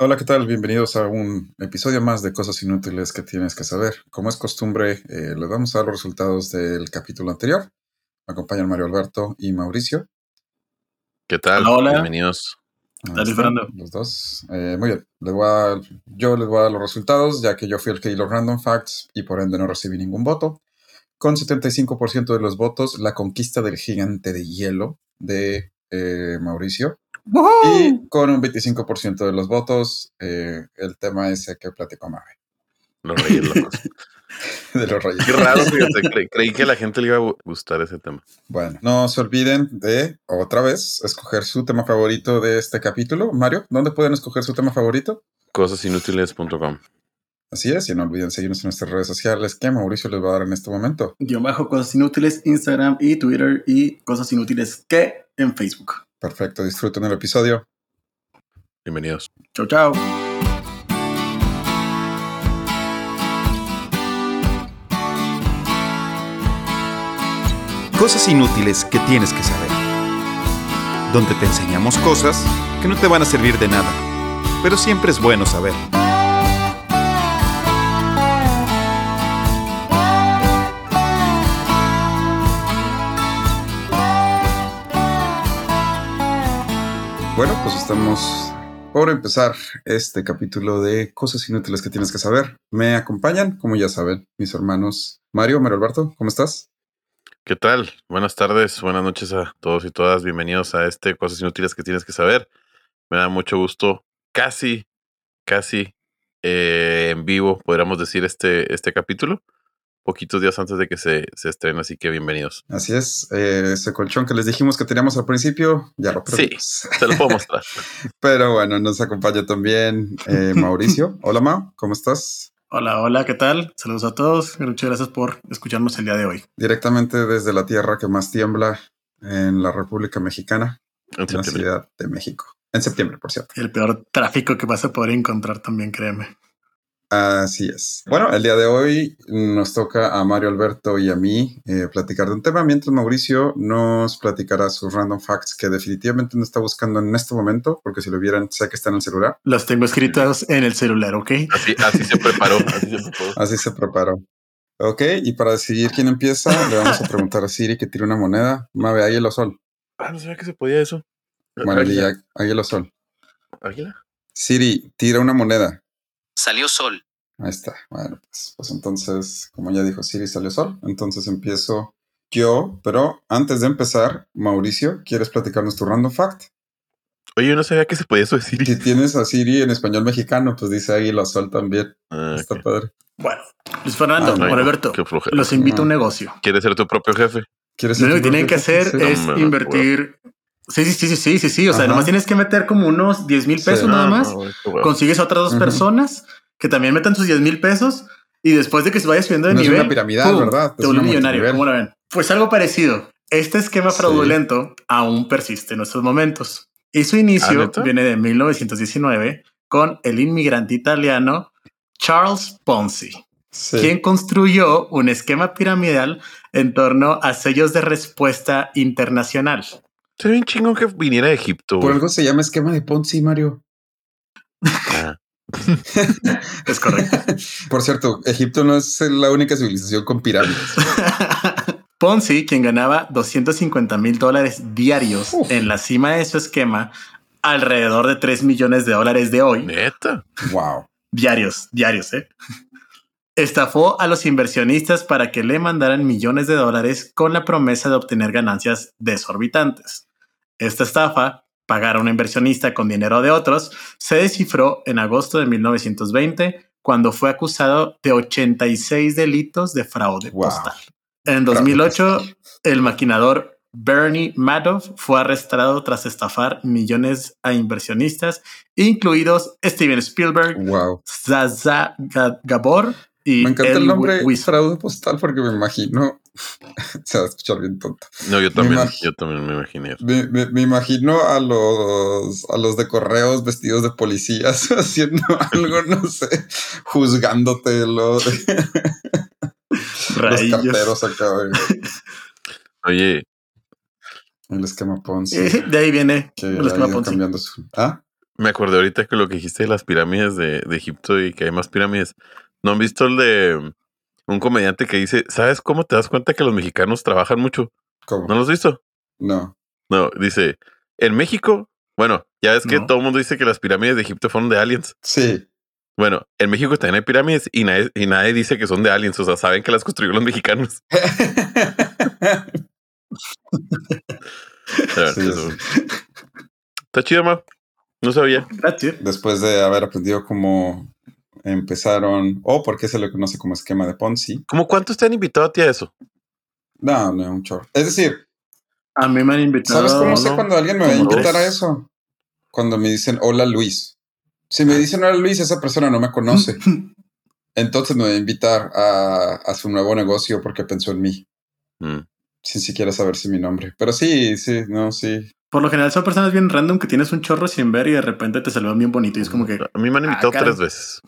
Hola, ¿qué tal? Bienvenidos a un episodio más de Cosas Inútiles que tienes que saber. Como es costumbre, eh, les vamos a dar los resultados del capítulo anterior. Me acompañan Mario Alberto y Mauricio. ¿Qué tal? Hola. Bienvenidos. Dale, Fernando. Los dos. Eh, muy bien. Les voy a- yo les voy a dar los resultados, ya que yo fui el que di los random facts y por ende no recibí ningún voto. Con 75% de los votos, la conquista del gigante de hielo de eh, Mauricio. Y con un 25% de los votos, eh, el tema ese que platicó Mabe, Los Reyes Locos. de los reyes. Qué raro, fíjate. cre- creí que a la gente le iba a gu- gustar ese tema. Bueno, no se olviden de, otra vez, escoger su tema favorito de este capítulo. Mario, ¿dónde pueden escoger su tema favorito? Cosasinútiles.com. Así es, y no olviden seguirnos en nuestras redes sociales que Mauricio les va a dar en este momento. Guión bajo cosas inútiles, Instagram y Twitter y cosas inútiles que en Facebook. Perfecto, disfruten el episodio. Bienvenidos. Chau, chau. Cosas inútiles que tienes que saber. Donde te enseñamos cosas que no te van a servir de nada, pero siempre es bueno saber. Bueno, pues estamos por empezar este capítulo de cosas inútiles que tienes que saber. Me acompañan, como ya saben, mis hermanos Mario, Mario Alberto, ¿cómo estás? ¿Qué tal? Buenas tardes, buenas noches a todos y todas. Bienvenidos a este Cosas Inútiles que tienes que saber. Me da mucho gusto. Casi, casi eh, en vivo, podríamos decir, este, este capítulo. Poquitos días antes de que se, se estrene, así que bienvenidos. Así es, eh, ese colchón que les dijimos que teníamos al principio, ya lo Sí. perdimos. Se lo puedo mostrar. Pero bueno, nos acompaña también eh, Mauricio. Hola, Mau, ¿cómo estás? Hola, hola, ¿qué tal? Saludos a todos. Muchas gracias por escucharnos el día de hoy. Directamente desde la tierra que más tiembla en la República Mexicana, En en la. Ciudad de México. En septiembre, por cierto. El peor tráfico que vas a poder encontrar también, créeme. Así es. Bueno, el día de hoy nos toca a Mario Alberto y a mí eh, platicar de un tema, mientras Mauricio nos platicará sus random facts que definitivamente no está buscando en este momento, porque si lo vieran, sé que está en el celular. Los tengo escritos en el celular, ¿ok? Así, así se preparó. Así se preparó. Así se preparó. Ok, y para decidir quién empieza, le vamos a preguntar a Siri que tire una moneda. Mave, águila o sol. Ah, no sabía que se podía eso. Y águila o sol. Águila. Siri, tira una moneda. Salió sol. Ahí está. Bueno, pues, pues entonces, como ya dijo Siri, salió sol. Entonces empiezo yo, pero antes de empezar, Mauricio, ¿quieres platicarnos tu random fact? Oye, yo no sabía que se podía eso decir. Si tienes a Siri en español mexicano, pues dice águila sol también. Ah, Está padre. Bueno, Luis Fernando, Ah, no, Alberto, los invito a un negocio. ¿Quieres ser tu propio jefe? ¿Quieres Lo único que tienen que hacer es invertir. Sí, sí, sí, sí, sí, sí. O sea, Ajá. nomás tienes que meter como unos 10 mil pesos nada No, más. no, güey, consigues a otras dos personas que también metan sus 10 mil pesos y después de que se vaya subiendo de No es nivel, una piramidal, ¡pum! ¿verdad? Te Es millonario. ¿Cómo la ven? Pues algo parecido. Este esquema Sí. fraudulento aún persiste en nuestros momentos. Y su ¿Ah, inicio neta? viene de 1919 con el inmigrante italiano Charles Ponzi, Sí. quien construyó un esquema piramidal en torno a sellos de respuesta internacional. Sería bien chingón que viniera de Egipto. Por algo se llama esquema de Ponzi, Mario. Ah, Es correcto. Por cierto, Egipto no es la única civilización con pirámides. Ponzi, quien ganaba 250 mil dólares diarios Uf. en la cima de su esquema, alrededor de 3 millones de dólares de hoy, Neta. wow. diarios, diarios, ¿eh? Estafó a los inversionistas para que le mandaran millones de dólares con la promesa de obtener ganancias desorbitantes. Esta estafa, pagar a un inversionista con dinero de otros, se descifró en agosto de 1920 cuando fue acusado de 86 delitos de fraude Wow. postal. En 2008, el maquinador Bernie Madoff fue arrestado tras estafar millones a inversionistas, incluidos Steven Spielberg, Wow. Zaza Ga- Gabor y Me encanta el nombre fraude postal porque me imagino. Se va a escuchar bien tonto. No, yo también, imag- yo también me imaginé. Me, me- me imagino a los, a los de correos vestidos de policías haciendo algo, no sé, juzgándote lo de los carteros acá. Oye, El esquema Ponzi. Eh, De ahí viene que el esquema Ponzi. cambiando su. ¿Ah? Me acordé ahorita que lo que dijiste de las pirámides de, de Egipto y que hay más pirámides. ¿No han visto el de un comediante que dice, ¿sabes cómo te das cuenta que los mexicanos trabajan mucho? ¿Cómo? ¿No lo has visto? No. No, dice, en México, bueno, ya es que No. todo el mundo dice que las pirámides de Egipto fueron de aliens. Sí. Bueno, en México también hay pirámides y nadie, y nadie dice que son de aliens, o sea, saben que las construyeron los mexicanos. A ver, Sí, eso- sí. Está chido, ma. No sabía. Después de haber aprendido cómo empezaron, o por qué se le conoce como esquema de Ponzi. ¿Cómo cuántos te han invitado a ti a eso? No, no, un chorro. Es decir, A mí me han invitado. ¿sabes cómo sé cuando alguien me va a invitar a eso? Cuando me dicen hola Luis. Si me dicen hola Luis, esa persona no me conoce. Entonces me va a invitar a, a su nuevo negocio porque pensó en mí, Mm. sin siquiera saber si mi nombre. Pero sí, sí, no, sí. Por lo general son personas bien random que tienes un chorro sin ver y de repente te saludan bien bonito y es como que A mí me han Ah, invitado caray. tres veces.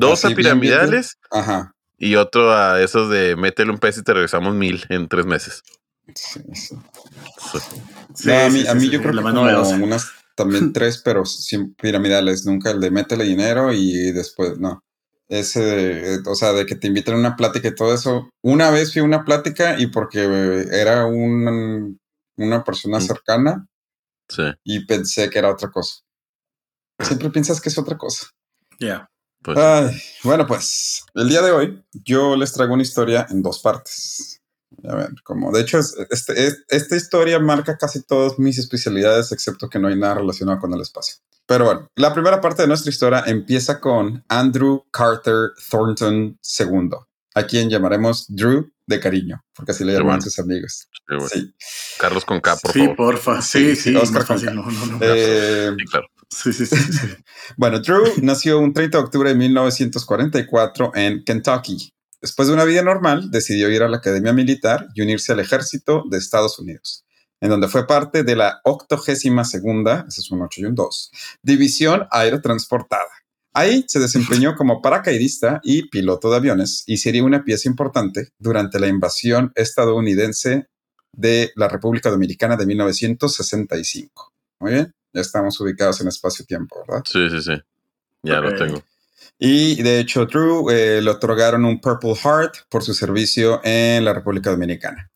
Dos Así, a bien, bien, bien. piramidales Ajá. y otro a esos de métele un peso y te regresamos mil en tres meses. Sí, sí. Sí. Sí, No, a mí, sí, a mí sí, yo creo que como unas también tres, pero sin piramidales. Nunca el de métele dinero y después, no. Ese, de- o sea, de que te inviten a una plática y todo eso. Una vez fui a una plática y porque era un, una persona Mm. cercana Sí. y pensé que era otra cosa. Siempre piensas que es otra cosa. Ya. Pues, Ay, bueno, pues el día de hoy yo les traigo una historia en dos partes. A ver, como de hecho, es- este, es- esta historia marca casi todas mis especialidades, excepto que no hay nada relacionado con el espacio. Pero bueno, la primera parte de nuestra historia empieza con Andrew Carter Thornton II, a quien llamaremos Drew de cariño, porque así le llaman bueno. sus amigos. sí. Sí. Carlos con K, por sí, favor. porfa. Sí, Sí, sí. Oscar más fácil. Conca. No, no, no. Eh, Sí, claro. Sí, sí, sí. Bueno, Drew nació un 30 de octubre de 1944 en Kentucky. Después de una vida normal, decidió ir a la Academia Militar y unirse al Ejército de Estados Unidos, en donde fue parte de la 82 segunda, ese es un 8 y un 2, División Aerotransportada. Ahí se desempeñó como paracaidista y piloto de aviones y sería una pieza importante durante la invasión estadounidense de la República Dominicana de 1965. Muy bien, estamos ubicados en espacio-tiempo, ¿verdad? Sí, sí, sí. Ya Ok. lo tengo. Y de hecho, Drew eh, le otorgaron un Purple Heart por su servicio en la República Dominicana.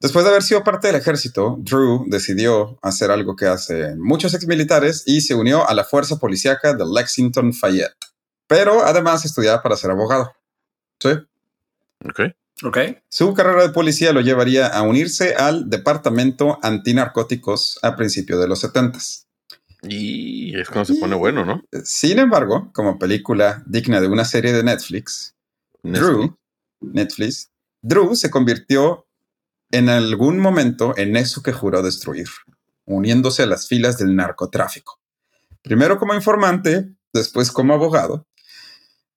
Después de haber sido parte del ejército, Drew decidió hacer algo que hacen muchos exmilitares y se unió a la fuerza policíaca de Lexington Fayette. Pero además estudiaba para ser abogado. Sí. Ok. Ok. Su carrera de policía lo llevaría a unirse al Departamento Antinarcóticos a principios de los 70 Y es cuando se pone bueno, ¿no? Sin embargo, como película digna de una serie de Netflix, Drew, Netflix, Drew se convirtió en algún momento en eso que juró destruir, uniéndose a las filas del narcotráfico. Primero como informante, después como abogado,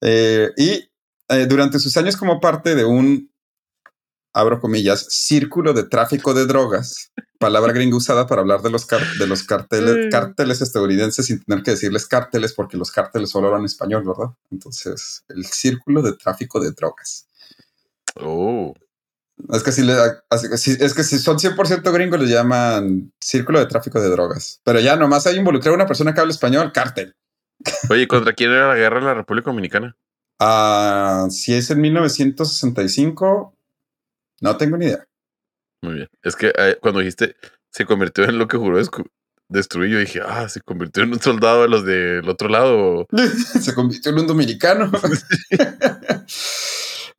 eh, y eh, durante sus años como parte de un, abro comillas, círculo de tráfico de drogas, palabra gringa usada para hablar de los, car- de los carteles, Mm. cárteles estadounidenses sin tener que decirles cárteles porque los cárteles solo hablan español, ¿verdad? Entonces, el círculo de tráfico de drogas. Oh. Es que si, le, es que si son 100% gringos le llaman círculo de tráfico de drogas. Pero ya nomás hay involucrar a una persona que habla español, cártel. Oye, ¿contra quién era la guerra en la República Dominicana? Ah, si es en 1965, no tengo ni idea. Muy bien. Es que eh, cuando dijiste se convirtió en lo que juró destruir, yo dije, ah, se convirtió en un soldado de los del otro lado. Se convirtió en un dominicano.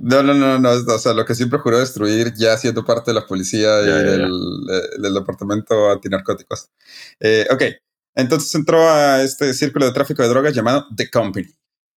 No, no, no, no, o sea, lo que siempre juró destruir ya siendo parte de la policía y Ya, ya, ya. del, eh, del departamento antinarcóticos. Eh, ok, entonces entró a este círculo de tráfico de drogas llamado The Company,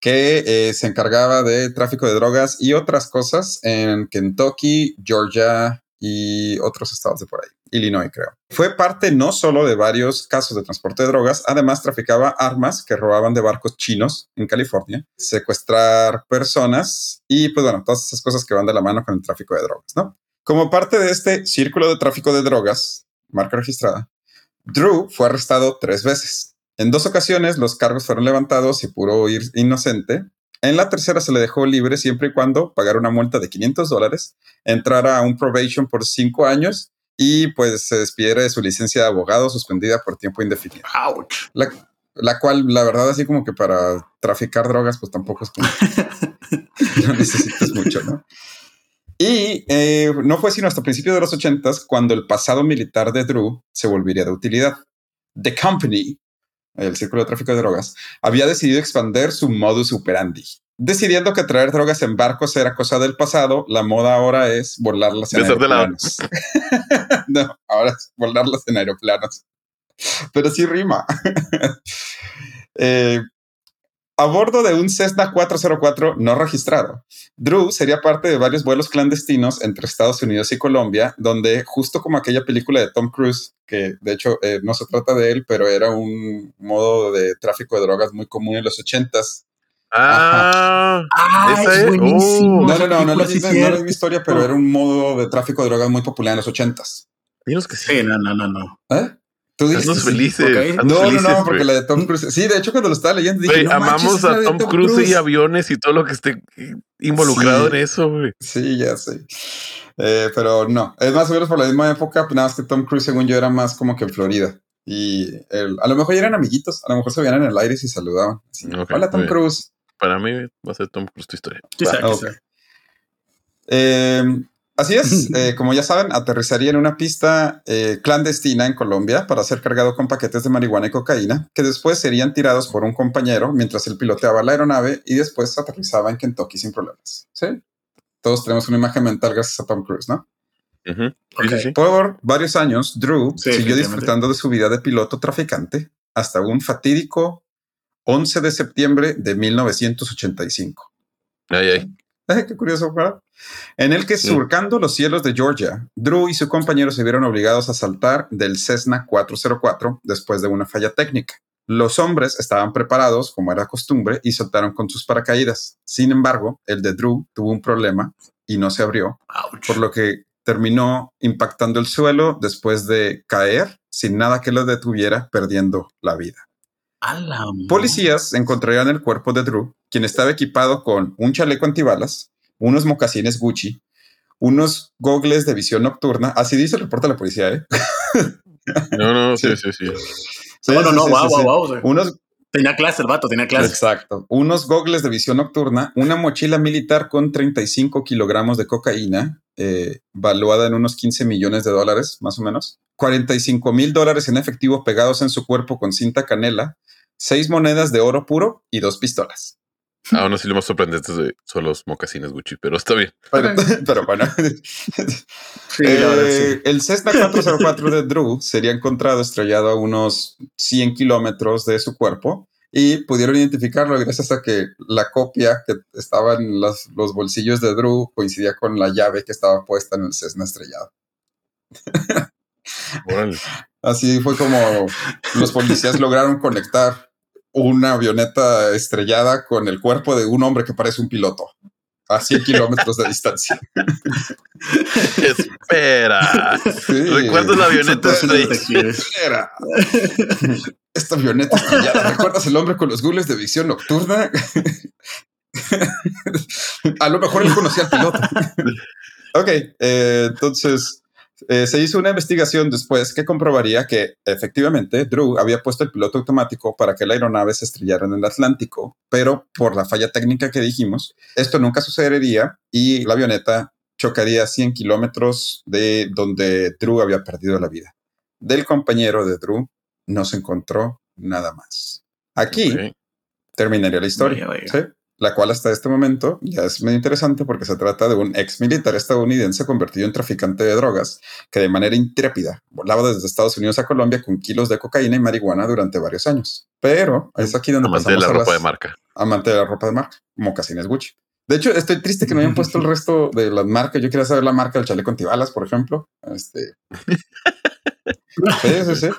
que eh, se encargaba de tráfico de drogas y otras cosas en Kentucky, Georgia y otros estados de por ahí. Illinois, creo. Fue parte no solo de varios casos de transporte de drogas, además traficaba armas que robaban de barcos chinos en California, secuestrar personas y, pues bueno, todas esas cosas que van de la mano con el tráfico de drogas, ¿no? Como parte de este círculo de tráfico de drogas, marca registrada, Drew fue arrestado tres veces. En dos ocasiones los cargos fueron levantados y pudo ir inocente. En la tercera se le dejó libre siempre y cuando pagara una multa de 500 dólares, entrara a un probation por cinco años y pues se despidiera de su licencia de abogado suspendida por tiempo indefinido. Ouch. La, la cual, la verdad, así como que para traficar drogas, pues tampoco es como no necesitas mucho, ¿no? Y eh, no fue sino hasta principios de los ochentas cuando el pasado militar de Drew se volvería de utilidad. The Company, el círculo de tráfico de drogas, había decidido expandir su modus operandi. Decidiendo que traer drogas en barcos era cosa del pasado, la moda ahora es volarlas en aeroplanos. no, ahora es volarlas en aeroplanos. Pero sí rima. eh, a bordo de un Cessna 404 no registrado. Drew sería parte de varios vuelos clandestinos entre Estados Unidos y Colombia, donde justo como aquella película de Tom Cruise, que de hecho eh, no se trata de él, pero era un modo de tráfico de drogas muy común en los ochentas. Ah, ah esa es buenísimo. Oh. No, no, no, no, no, es, no es mi historia, pero era un modo de tráfico de drogas muy popular en los ochentas. Dinos que sí. Sí, no, no, no, no. ¿Eh? Tú dices Haznos felices. haznos No, no, felices, no, porque la de Tom Cruise. Sí, de hecho, cuando lo estaba leyendo, dije, no manches, amamos a Tom Cruise y aviones y todo lo que esté involucrado Sí. en eso, güey. Sí, ya sé. Eh, pero no, es más o menos por la misma época, nada más que Tom Cruise, según yo, era más como que en Florida. Y el- a lo mejor ya eran amiguitos, a lo mejor se veían en el aire y se saludaban. Así, Hola, Tom. Cruise. Para mí va a ser Tom Cruise tu historia. Quizá, quizá. Eh, así es, eh, como ya saben, aterrizaría en una pista eh, clandestina en Colombia para ser cargado con paquetes de marihuana y cocaína, que después serían tirados por un compañero mientras él piloteaba la aeronave y después aterrizaba en Kentucky sin problemas. ¿Sí? Todos tenemos una imagen mental gracias a Tom Cruise, ¿no? Sí, sí. Por varios años, Drew Sí, siguió disfrutando de su vida de piloto traficante hasta un fatídico 11 de septiembre de 1985. Ay, ay. Qué curioso, ¿verdad? En el que surcando los cielos de Georgia, Drew y su compañero se vieron obligados a saltar del Cessna 404 después de una falla técnica. Los hombres estaban preparados, como era costumbre, y saltaron con sus paracaídas. Sin embargo, el de Drew tuvo un problema y no se abrió, Ouch. por lo que terminó impactando el suelo después de caer sin nada que lo detuviera, perdiendo la vida. Policías encontrarían el cuerpo de Drew, quien estaba equipado con un chaleco antibalas, unos mocasines Gucci, unos gogles de visión nocturna. Así dice el reporte de la policía, ¿eh? No, no, sí, Sí. sí, sí. Sí, No, no, sí, no, sí, wow, sí, wow, sí. wow. o sea, Unos, Tenía clase el vato, tenía clase. exacto. Unos gogles de visión nocturna, una mochila militar con 35 kilogramos de cocaína, eh, valuada en unos 15 millones de dólares, más o menos. 45 mil dólares en efectivo pegados en su cuerpo con cinta canela, seis monedas de oro puro y dos pistolas. Aún así lo más sorprendente de- son los mocasines Gucci, pero está bien. Pero, pero bueno. Sí, Eh, sí. El Cessna 404 de Drew sería encontrado estrellado a unos 100 kilómetros de su cuerpo y pudieron identificarlo gracias a que la copia que estaba en los, los bolsillos de Drew coincidía con la llave que estaba puesta en el Cessna estrellado. Así fue como los policías lograron conectar una avioneta estrellada con el cuerpo de un hombre que parece un piloto a 100 kilómetros de distancia. Espera. Sí. ¿Recuerdas la avioneta Son estrella? detectives. Era. Esta avioneta estrellada. ¿Recuerdas el hombre con los gules de visión nocturna? A lo mejor él conocía al piloto. ok, eh, entonces eh, se hizo una investigación después que comprobaría que efectivamente Drew había puesto el piloto automático para que la aeronave se estrellara en el Atlántico, pero por la falla técnica que dijimos, esto nunca sucedería y la avioneta chocaría a 100 kilómetros de donde Drew había perdido la vida. Del compañero de Drew no se encontró nada más. Aquí terminaría la historia. ¿sí? La cual hasta este momento ya es muy interesante porque se trata de un ex militar estadounidense convertido en traficante de drogas que de manera intrépida volaba desde Estados Unidos a Colombia con kilos de cocaína y marihuana durante varios años. Pero es aquí donde Amante de la a ropa las- de marca. amante de la ropa de marca, mocasines Gucci. De hecho, estoy triste que no hayan puesto el resto de las marcas. Yo quería saber la marca del chaleco antibalas, por ejemplo. Este, sí, sí, sí.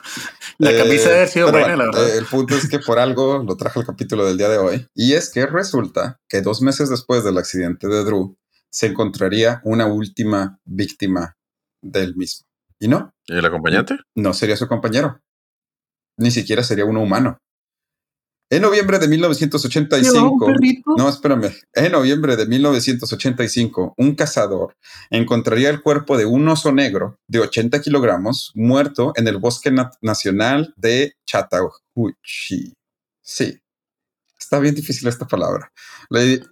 La camisa debe haber sido buena, la verdad. eh, el punto es que por algo lo traje al capítulo del día de hoy. Y es que resulta que dos meses después del accidente de Drew, se encontraría una última víctima del mismo. Y no, ¿Y el acompañante? no sería su compañero. Ni siquiera sería uno humano. En noviembre de 1985, no, espérame. En noviembre de 1985, un cazador encontraría el cuerpo de un oso negro de 80 kilogramos muerto en el bosque na- nacional de Chattahoochee. Sí. Está bien difícil esta palabra. Le-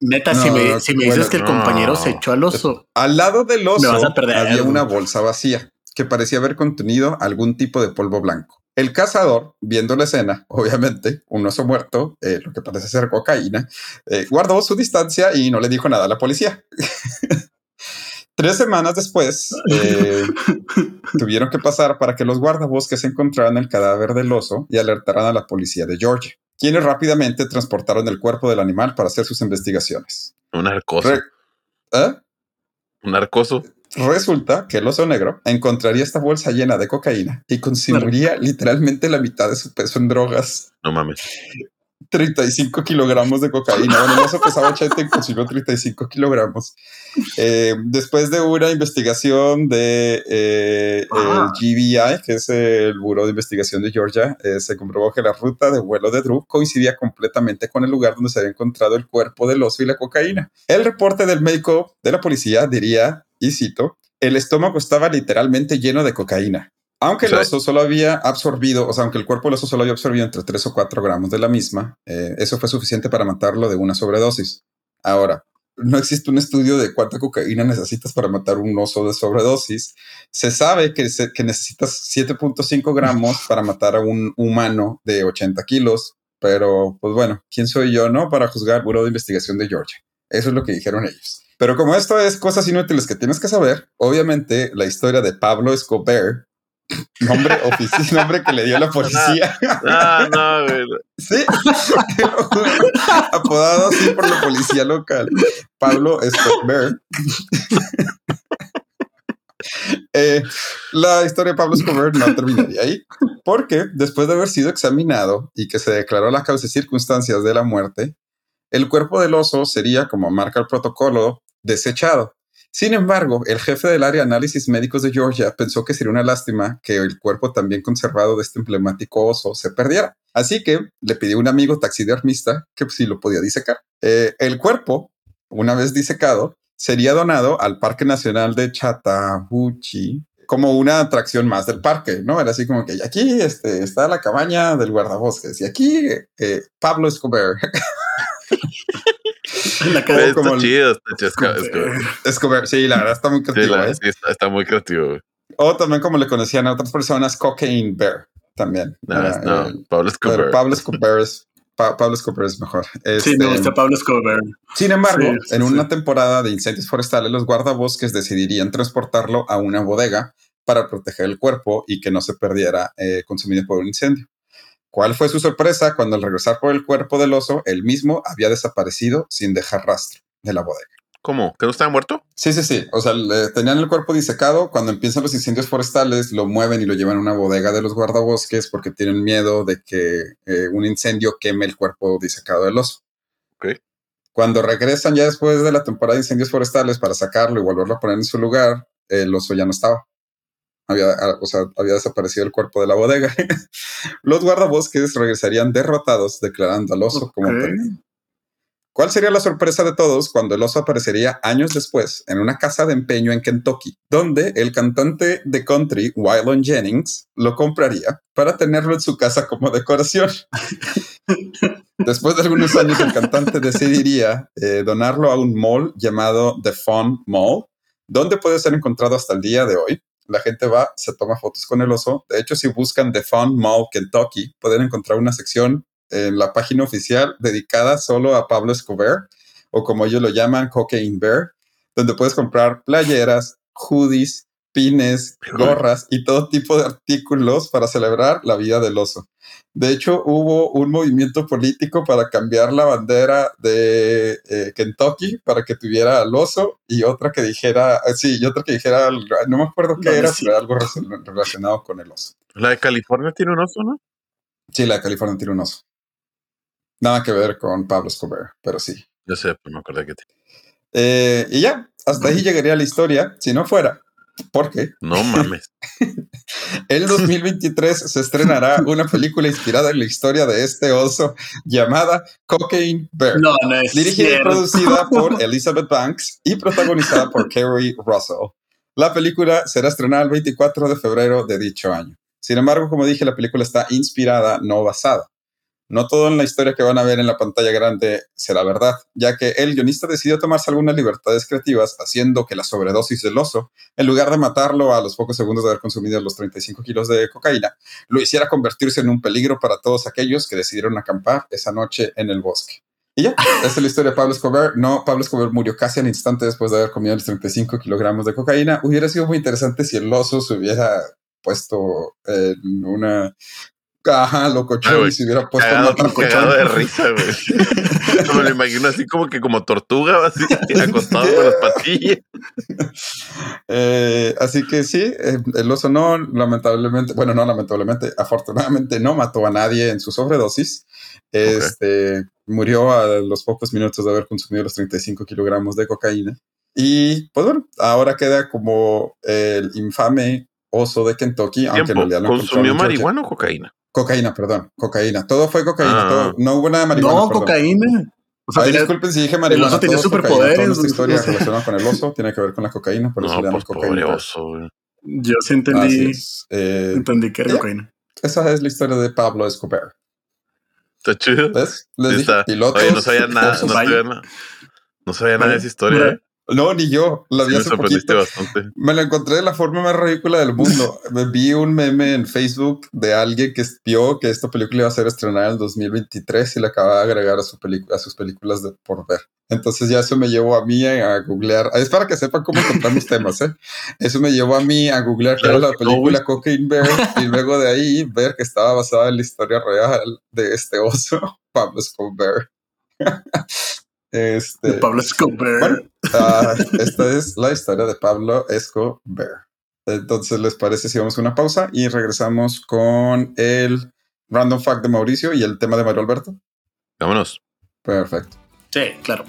Neta, No, si me, si me bueno, dices que el no. compañero se echó al oso, Al lado del oso había una bolsa vacía que parecía haber contenido algún tipo de polvo blanco. El cazador, viendo la escena, obviamente, un oso muerto, eh, lo que parece ser cocaína, eh, guardó su distancia y no le dijo nada a la policía. Tres semanas después, eh, tuvieron que pasar para que los guardabosques encontraran el cadáver del oso y alertaran a la policía de Georgia, quienes rápidamente transportaron el cuerpo del animal para hacer sus investigaciones. Un narcoso. Re- ¿Eh? Un narcoso. Resulta que el oso negro encontraría esta bolsa llena de cocaína y consumiría literalmente la mitad de su peso en drogas. No mames. 35 kilogramos de cocaína. Bueno, el oso pesaba 80 y consumió 35 kilogramos. Eh, después de una investigación de eh, el GBI, que es el Buró de Investigación de Georgia, eh, se comprobó que la ruta de vuelo de Drew coincidía completamente con el lugar donde se había encontrado el cuerpo del oso y la cocaína. El reporte del médico de la policía diría, y cito, el estómago estaba literalmente lleno de cocaína. Aunque el oso solo había absorbido, o sea, aunque el cuerpo del oso solo había absorbido entre 3 o 4 gramos de la misma, eh, eso fue suficiente para matarlo de una sobredosis. Ahora, no existe un estudio de cuánta cocaína necesitas para matar un oso de sobredosis. Se sabe que, se- que necesitas 7.5 gramos para matar a un humano de 80 kilos, pero pues bueno, ¿quién soy yo, no? Para juzgar el Buró de Investigación de Georgia. Eso es lo que dijeron ellos. Pero como esto es cosas inútiles que tienes que saber, obviamente la historia de Pablo Escobar, nombre oficial, nombre que le dio la policía, Ah, no, güey. sí, apodado así por la policía local, Pablo Escobar. Eh, la historia de Pablo Escobar no terminaría ahí, porque después de haber sido examinado y que se declaró la causa y circunstancias de la muerte, el cuerpo del oso sería, como marca el protocolo, desechado. Sin embargo, el jefe del área de análisis médicos de Georgia pensó que sería una lástima que el cuerpo también conservado de este emblemático oso se perdiera. Así que le pidió a un amigo taxidermista que si lo podía disecar. Eh, el cuerpo, una vez disecado, sería donado al Parque Nacional de Chattahoochee como una atracción más del parque, ¿no? Era así como que aquí este, está la cabaña del guardabosques y aquí eh, Pablo Escobar. la cara Está como el- chido, está chido. Escobar, sí, la verdad está muy Sí, creativo. la- ¿eh? sí, está, está muy creativo. güey. O también como le conocían a otras personas, Cocaine Bear también. No, Era, no, el- Pablo pero Escobar. Pablo Escobar es, Pa- Pablo Escobar es mejor. Sí, Este, me gusta Pablo Escobar. Sin embargo, Sí, sí, en sí. una temporada de incendios forestales, los guardabosques decidirían transportarlo a una bodega para proteger el cuerpo y que no se perdiera eh, consumido por un incendio. ¿Cuál fue su sorpresa cuando al regresar por el cuerpo del oso, el mismo había desaparecido sin dejar rastro de la bodega? ¿Cómo? ¿Que no estaba muerto? Sí, sí, sí. O sea, le- tenían el cuerpo disecado. Cuando empiezan los incendios forestales, lo mueven y lo llevan a una bodega de los guardabosques porque tienen miedo de que eh, un incendio queme el cuerpo disecado del oso. Ok. Cuando regresan ya después de la temporada de incendios forestales para sacarlo y volverlo a poner en su lugar, el oso ya no estaba. Había, o sea, había desaparecido el cuerpo de la bodega. los guardabosques regresarían derrotados, declarando al oso como perdido. ¿Cuál sería la sorpresa de todos cuando el oso aparecería años después en una casa de empeño en Kentucky, donde el cantante de country, Waylon Jennings, lo compraría para tenerlo en su casa como decoración? Después de algunos años, el cantante decidiría eh, donarlo a un mall llamado The Fun Mall, donde puede ser encontrado hasta el día de hoy. La gente va, se toma fotos con el oso. De hecho, si buscan The Fun Mall Kentucky, pueden encontrar una sección en la página oficial dedicada solo a Pablo Escobar, o como ellos lo llaman, Cocaine Bear, donde puedes comprar playeras, hoodies, pines, gorras y todo tipo de artículos para celebrar la vida del oso. De hecho, hubo un movimiento político para cambiar la bandera de eh, Kentucky para que tuviera al oso y otra que dijera, eh, sí, y otra que dijera, no me acuerdo qué era, sí. pero algo relacion- relacionado con el oso. La de California tiene un oso, ¿no? Sí, la de California tiene un oso. Nada que ver con Pablo Escobar, pero sí. Yo sé, pero me acordé que tiene. Eh, y ya, hasta ahí llegaría la historia, si no fuera, porque No mames. en 2023 se estrenará una película inspirada en la historia de este oso llamada Cocaine Bear. No, no es Dirigida y producida por Elizabeth Banks y protagonizada por Kerry Russell. La película será estrenada el 24 de febrero de dicho año. Sin embargo, como dije, la película está inspirada, no basada. No todo en la historia que van a ver en la pantalla grande será verdad, ya que el guionista decidió tomarse algunas libertades creativas haciendo que la sobredosis del oso, en lugar de matarlo a los pocos segundos de haber consumido los 35 kilos de cocaína, lo hiciera convertirse en un peligro para todos aquellos que decidieron acampar esa noche en el bosque. Y ya, esta es la historia de Pablo Escobar. No, Pablo Escobar murió casi al instante después de haber comido los 35 kilogramos de cocaína. Hubiera sido muy interesante si el oso se hubiera puesto en una Ajá, locochón. Ay, y se hubiera puesto Cagado, cagado de risa, güey. me lo imagino así como que como tortuga, así, acostado con las patillas. Eh, así que sí, eh, el oso no, lamentablemente, bueno, no lamentablemente, afortunadamente no mató a nadie en su sobredosis. Este murió a los pocos minutos de haber consumido los 35 kilogramos de cocaína. Y pues bueno, ahora queda como el infame oso de Kentucky, aunque en realidad no ¿Consumió marihuana o cocaína? Cocaína, perdón, cocaína. Todo fue cocaína. Ah. todo- no hubo nada de marihuana. No, perdón. cocaína. O sea, Ay, tenía- disculpen si dije marihuana. oso tenía superpoderes, Toda esta historia o sea. relacionada con el oso tiene que ver con la cocaína, por eso No, le pues cocaína. pobre oso, güey. yo sí entendí, es. Eh, entendí que era ya. cocaína. esa es la historia de Pablo Escobar. Está chido. ¿Ves? Les Sí dije, está. pilotos. Oye, no sabía nada, no sabía nada. No sabía nada de esa historia. No, ni yo. La Sí vi me hace sorprendiste poquito. bastante. Me la encontré de la forma más ridícula del mundo. Me vi un meme en Facebook de alguien que vio que esta película iba a ser estrenada en el 2023 y la acaba de agregar a, su a sus películas de por ver. Entonces ya eso me llevó a mí a googlear. Es para que sepan cómo encontramos temas, ¿eh? Eso me llevó a mí a googlear Claro la que no, película Cocaine Bear y luego de ahí ver que estaba basada en la historia real de este oso, Pablo Escobar. Este, Pablo Escobar. bueno, Ah, esta es la historia de Pablo Escobar. Entonces, ¿les parece si vamos a una pausa y regresamos con el random fact de Mauricio y el tema de Mario Alberto? Vámonos. Perfecto. Sí, claro.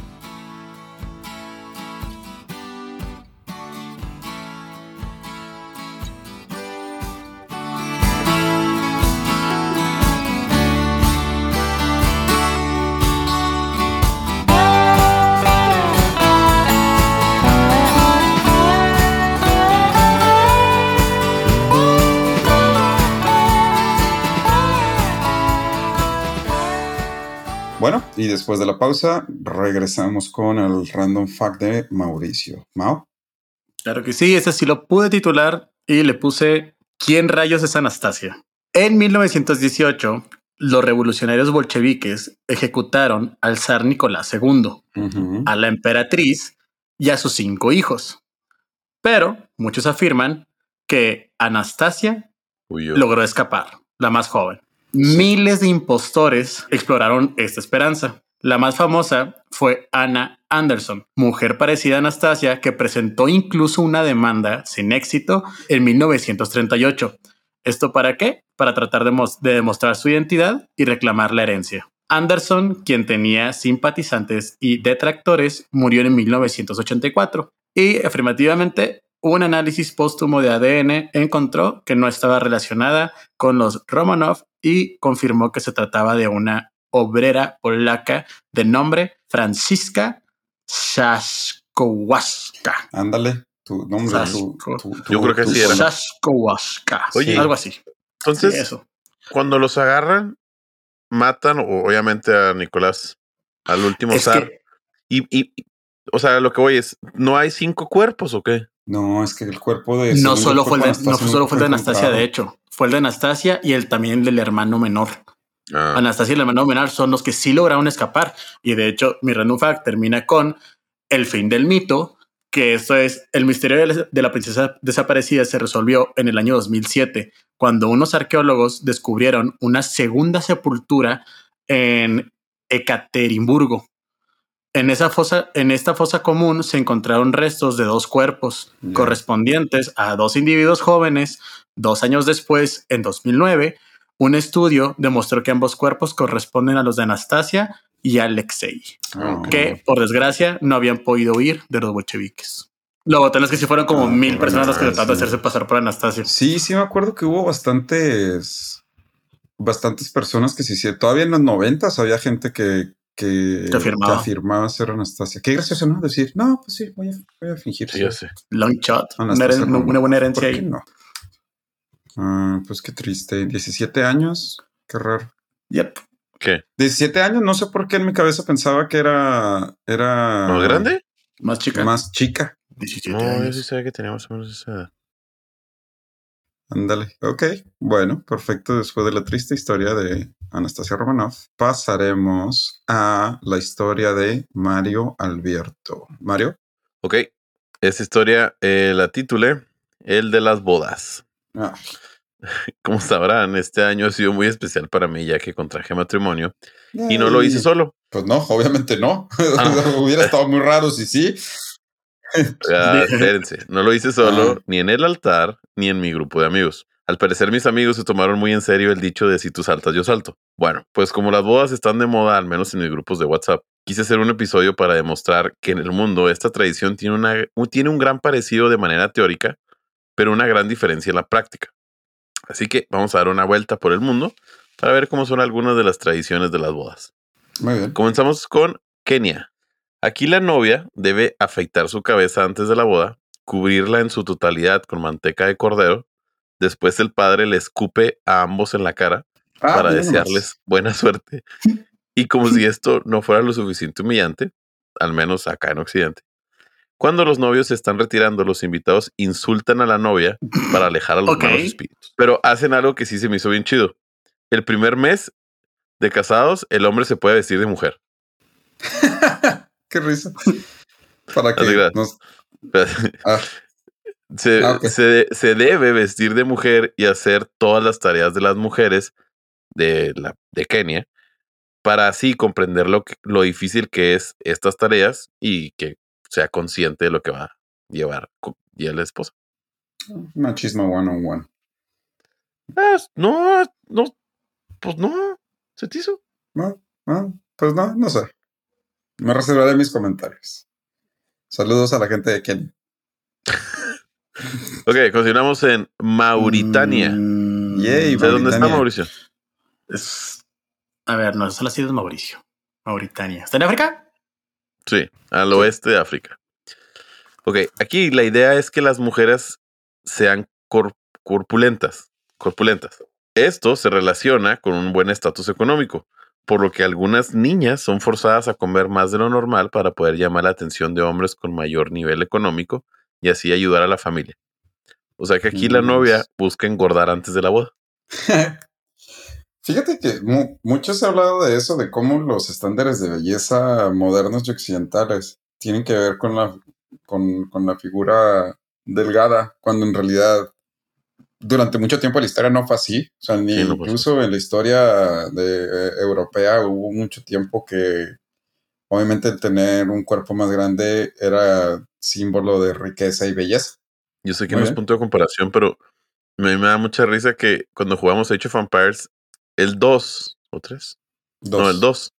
Bueno, y después de la pausa, regresamos con el random fact de Mauricio. Mau. Claro que sí, ese sí lo pude titular y le puse ¿Quién rayos es Anastasia? En 1918, los revolucionarios bolcheviques ejecutaron al zar Nicolás II, a la emperatriz y a sus cinco hijos. Pero muchos afirman que Anastasia logró escapar, la más joven. Miles de impostores exploraron esta esperanza. La más famosa fue Anna Anderson, mujer parecida a Anastasia, que presentó incluso una demanda sin éxito en 1938. ¿Esto para qué? Para tratar de, mos- de demostrar su identidad y reclamar la herencia. Anderson, quien tenía simpatizantes y detractores, murió en 1984 y afirmativamente un análisis póstumo de ADN encontró que no estaba relacionada con los Romanov y confirmó que se trataba de una obrera polaca de nombre Francisca Szaszkowaska. Ándale, tu nombre. tu- Sasco. tu- tu- Yo creo que sí era. Szaszkowaska. Oye. algo así. Entonces, Sí, eso. cuando los agarran, matan, o- obviamente, a Nicolás, al último Es zar. que y, y- o sea, lo que voy es, ¿no hay cinco cuerpos o qué? No, es que el cuerpo de. no solo fue el de, no Anastasia solo fue el de Anastasia, encontrado. de hecho. Fue el de Anastasia y el también del hermano menor. Ah, Anastasia y el hermano menor son los que sí lograron escapar. Y de hecho, mi random fact termina con el fin del mito, que esto es el misterio de la- de la princesa desaparecida se resolvió en el año 2007, cuando unos arqueólogos descubrieron una segunda sepultura en Ekaterimburgo. En, esa fosa, en esta fosa común se encontraron restos de dos cuerpos correspondientes a dos individuos jóvenes. Dos años después, en 2009, un estudio demostró que ambos cuerpos corresponden a los de Anastasia y Alexei, Ah, que por desgracia no habían podido huir de los bolcheviques. Lo botán es que si fueron como Ah, mil personas las que bueno, trataron de sí. hacerse pasar por Anastasia. Sí, sí me acuerdo que hubo bastantes, bastantes personas que sí, sí, todavía en los noventas había gente que, que, Que afirmaba. que afirmaba ser Anastasia. Qué gracioso, ¿no? Decir, no, pues sí, voy a, voy a fingir. sí, ya sé. Long shot, una, Anastasia buena herencia ¿Por qué ahí. no? Ah, pues qué triste. 17 años, qué raro. Yep. ¿Qué? 17 años, no sé por qué en mi cabeza pensaba que era. era ¿Más grande? Más chica. Más chica. 17 No, yo años. sí sabía que tenía más o menos esa edad. Ándale. Ok. Bueno, perfecto. Después de la triste historia de Anastasia Romanov, pasaremos a la historia de Mario Alberto. Mario. Ok. Esta historia eh, la titulé El de las bodas. Ah, Como sabrán, este año ha sido muy especial para mí ya que contraje matrimonio y no lo hice solo. Pues no, obviamente no. Ah. Hubiera estado muy raro si sí. Espérense, no lo hice solo Ah. ni en el altar ni en mi grupo de amigos. Al parecer mis amigos se tomaron muy en serio el dicho de si tú saltas yo salto. Bueno, pues como las bodas están de moda, al menos en mis grupos de WhatsApp, quise hacer un episodio para demostrar que en el mundo esta tradición tiene, una, un- tiene un gran parecido de manera teórica, pero una gran diferencia en la práctica. Así que vamos a dar una vuelta por el mundo para ver cómo son algunas de las tradiciones de las bodas. Muy bien. Comenzamos con Kenia. Aquí la novia debe afeitar su cabeza antes de la boda, cubrirla en su totalidad con manteca de cordero. Después el padre le escupe a ambos en la cara Ah, para desearles buena suerte. Y como si esto no fuera lo suficiente humillante, al menos acá en Occidente, cuando los novios se están retirando, los invitados insultan a la novia para alejar a los Ok. malos espíritus. Pero hacen algo que sí se me hizo bien chido. El primer mes de casados, el hombre se puede vestir de mujer. Qué risa. Para que nos. Ah, se, Ah, se- se debe vestir de mujer y hacer todas las tareas de las mujeres de, la, de Kenia para así comprender lo, que- lo difícil que es estas tareas y que sea consciente de lo que va a llevar y a la esposa. machismo one on one. Ah, no, no, pues no, se te hizo. No, no, pues no, no sé. Me reservaré mis comentarios. Saludos a la gente de Kenia. Ok, continuamos en Mauritania. Mm, Yay, ¿De dónde está Mauritania. Mauricio? es- A ver, no, eso lo ha sido Mauricio. Mauritania. ¿Está en África? Sí, al oeste de África. Ok, aquí la idea es que las mujeres sean cor- corpulentas, corpulentas. Esto se relaciona con un buen estatus económico, por lo que algunas niñas son forzadas a comer más de lo normal para poder llamar la atención de hombres con mayor nivel económico y así ayudar a la familia. O sea que aquí la Mm. novia busca engordar antes de la boda. Fíjate que mu- mucho se ha hablado de eso, de cómo los estándares de belleza modernos y occidentales tienen que ver con la, con, con la figura delgada, cuando en realidad durante mucho tiempo la historia no fue así. O sea, ni Sí, no fue incluso en la historia de, eh, europea hubo mucho tiempo que obviamente el tener un cuerpo más grande era símbolo de riqueza y belleza. Yo sé que Muy no es punto de comparación, pero me, me da mucha risa que cuando jugamos Age of Empires, el 2 o 3, Dos. no, el 2,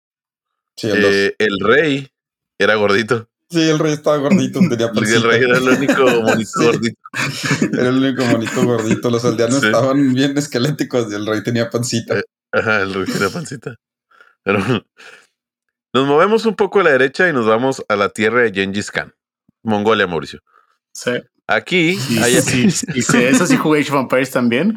Sí, el dos. eh, el rey era gordito. Sí, el rey estaba gordito, tenía Porque el rey era el único monito Sí. gordito. Era el único monito gordito. Los aldeanos Sí. estaban bien esqueléticos y el rey tenía pancita. Eh. Ajá, el rey tenía pancita. Pero nos movemos un poco a la derecha y nos vamos a la tierra de Gengis Khan, Mongolia, Mauricio. Sí. Aquí Sí, hay, sí, sí, eso sí jugué Age of Empires también.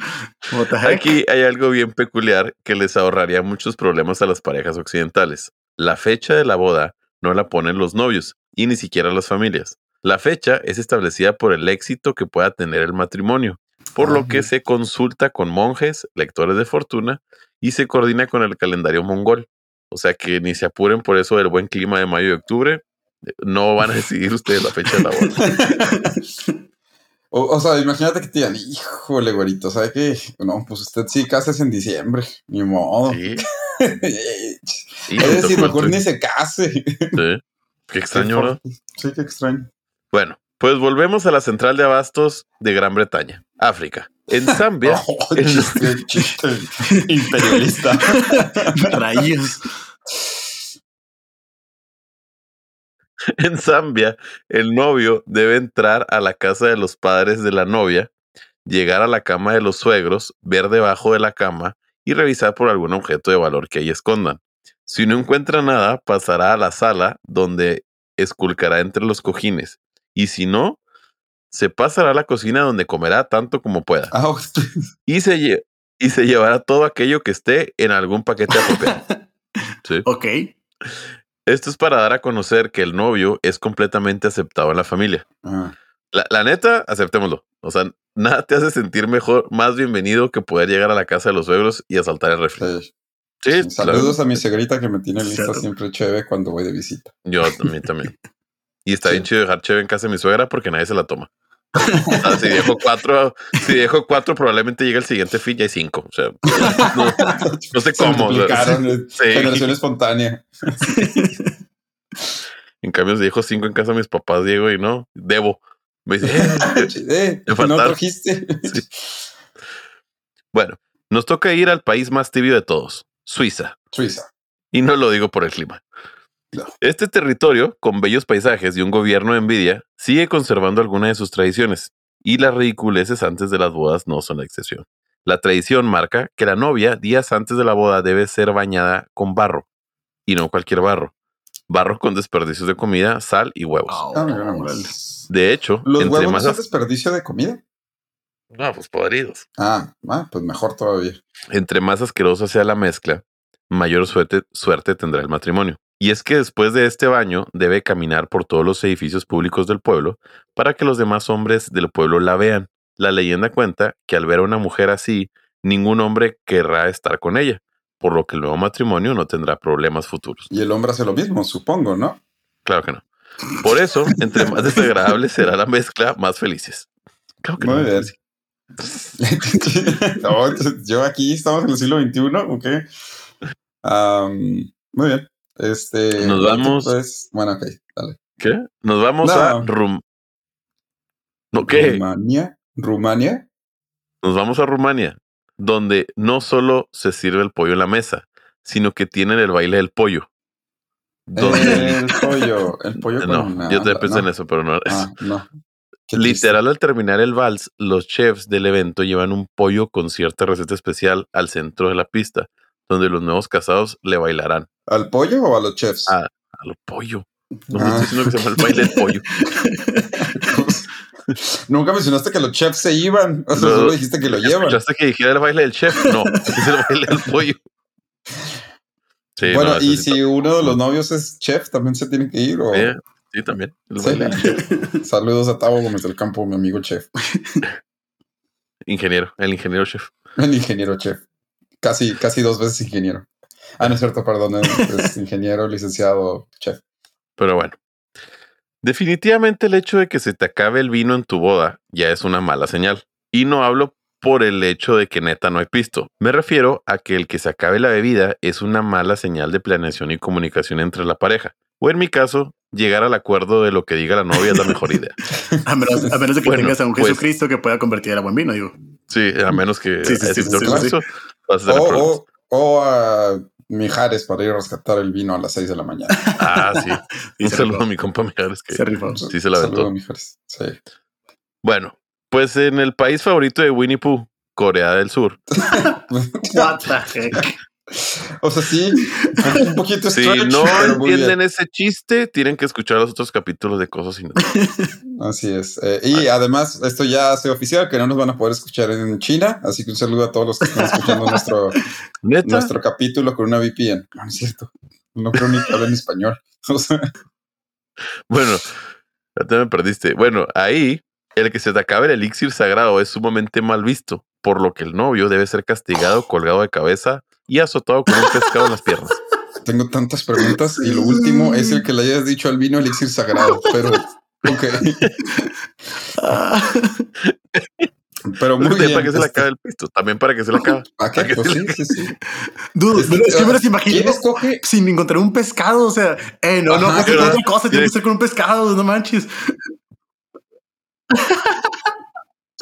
Aquí hay algo bien peculiar que les ahorraría muchos problemas a las parejas occidentales. La fecha de la boda no la ponen los novios y ni siquiera las familias. La fecha es establecida por el éxito que pueda tener el matrimonio, por lo que se consulta con monjes, lectores de fortuna y se coordina con el calendario mongol. O sea que ni se apuren por eso del buen clima de mayo y octubre. No van a decidir ustedes la fecha de la boda. O, o sea, imagínate que te digan, híjole, güerito, ¿sabe qué? No, pues usted sí cásese en diciembre. Ni modo. Sí, es decir, mejor ni se case. sí. Qué extraño, ¿verdad? Sí, qué extraño. Bueno, pues volvemos a la central de abastos de Gran Bretaña, África. En Zambia, Oh, chiste, chiste imperialista. Rayos. en Zambia, el novio debe entrar a la casa de los padres de la novia, llegar a la cama de los suegros, ver debajo de la cama y revisar por algún objeto de valor que ahí escondan. Si no encuentra nada, pasará a la sala donde esculcará entre los cojines. Y si no, se pasará a la cocina donde comerá tanto como pueda. Ah, y se, y se llevará todo aquello que esté en algún paquete apropiado. Sí. Ok. Esto es para dar a conocer que el novio es completamente aceptado en la familia. Ah, La, la neta, aceptémoslo. O sea, nada te hace sentir mejor, más bienvenido que poder llegar a la casa de los suegros y asaltar el refri. sí. Sí, Saludos claro. a mi segrita que me tiene lista Claro. siempre chévere cuando voy de visita. Yo también, también. Y está Sí. bien chido dejar chévere en casa de mi suegra porque nadie se la toma. O sea, si dejo cuatro, si dejo cuatro, probablemente llega el siguiente feed y hay cinco. O sea, no, no sé Se cómo. o sea, eh, sí. Generación espontánea. En cambio, si dejo cinco en casa de mis papás, Diego, y no, debo. Me dice, "Eh, Eh, Me no trajiste. Sí. Bueno, nos toca ir al país más tibio de todos, Suiza. Suiza. Y no lo digo por el clima. No. Este territorio, con bellos paisajes y un gobierno de envidia, sigue conservando algunas de sus tradiciones, y las ridiculeces antes de las bodas no son la excepción. La tradición marca que la novia, días antes de la boda, debe ser bañada con barro, y no cualquier barro. Barro con desperdicios de comida, sal y huevos. Ah. De hecho, ¿Los huevos no más... son desperdicio de comida? No, pues podridos. Ah, ah, pues mejor todavía. Entre más asquerosa sea la mezcla, mayor suerte, suerte tendrá el matrimonio. Y es que después de este baño debe caminar por todos los edificios públicos del pueblo para que los demás hombres del pueblo la vean. La leyenda cuenta que al ver a una mujer así, ningún hombre querrá estar con ella, por lo que el nuevo matrimonio no tendrá problemas futuros. Y el hombre hace lo mismo, supongo, ¿no? Claro que no. Por eso, entre más desagradable será la mezcla, más felices. Claro que Muy no. bien. No, yo aquí estamos en el siglo XXI, ¿ok? Am, muy bien. Este. Nos vamos- otra es- bueno, ok, dale. ¿Qué? Nos vamos No. a Rum. ¿No qué? Rumania. Rumania. Nos vamos a Rumania, donde no solo se sirve el pollo en la mesa, sino que tienen el baile del pollo. Donde El pollo. El pollo no, con. yo te pensé no. en eso, pero no. Ah, no. Literal, al terminar el vals, los chefs del evento llevan un pollo con cierta receta especial al centro de la pista, donde los nuevos casados le bailarán ¿Al pollo o a los chefs? Ah. a lo pollo. No me Ah. estoy diciendo que se llama el baile del pollo. Nunca mencionaste que los chefs se iban. O sea, No. solo dijiste que lo llevan. ¿Escuchaste que dijera el baile del chef? No, es el baile del pollo. Sí, bueno, no, y si uno de los novios es chef, también se tiene que ir. O... Sí, sí, también. Sí. Saludos a Tavo Gómez del Campo, mi amigo chef. Ingeniero, el ingeniero chef. El ingeniero chef. Casi, casi dos veces ingeniero. Ah, no es cierto, perdón. Es ingeniero, licenciado, chef. Pero bueno. Definitivamente el hecho de que se te acabe el vino en tu boda ya es una mala señal. Y no hablo por el hecho de que neta no hay pisto. Me refiero a que el que se acabe la bebida es una mala señal de planeación y comunicación entre la pareja. O en mi caso, llegar al acuerdo de lo que diga la novia es la mejor idea. A menos, a menos de que Bueno, tengas a un pues- Jesucristo que pueda convertir el agua en vino, digo. Sí, a menos que Sí, sí, sí, ese sí, sea sí, el sí. caso, vas a tener problemas. O, o, o a Mijares para ir a rescatar el vino a las 6 de la mañana. Ah, sí. Sí, Un saludo rifó. a mi compa Mijares que Se rifó. sí se la Saludo aventó. a Mijares. Sí. Bueno, pues en el país favorito de Winnie Pooh, Corea del Sur, What the heck? O sea, sí, un poquito Si stretch, no entienden ese chiste, tienen que escuchar los otros capítulos de Cosas Inútiles. Así es. Eh, y además, esto ya hace oficial que no nos van a poder escuchar en China. Así que un saludo a todos los que están escuchando nuestro, ¿Neta? nuestro capítulo con una VPN. No, no es cierto. No creo ni que hablen español. O sea, Bueno, ya te me perdiste. Bueno, ahí el que se te acabe el elixir sagrado es sumamente mal visto, por lo que el novio debe ser castigado, colgado de cabeza y azotado con un pescado en las piernas. tengo tantas preguntas y lo último es el que le hayas dicho al vino elixir sagrado, pero ok. Ah, Pero muy bien. para que se le este, acabe el pisto, también para que se le acabe. ¿A qué? para que Pues se sí, sí, sí. Dude, Este, es que me los ¿Quién imagino sin encontrar un pescado. O sea, eh, no, no, Ajá, pero- otra cosa. Tiene que ser con un pescado, no manches.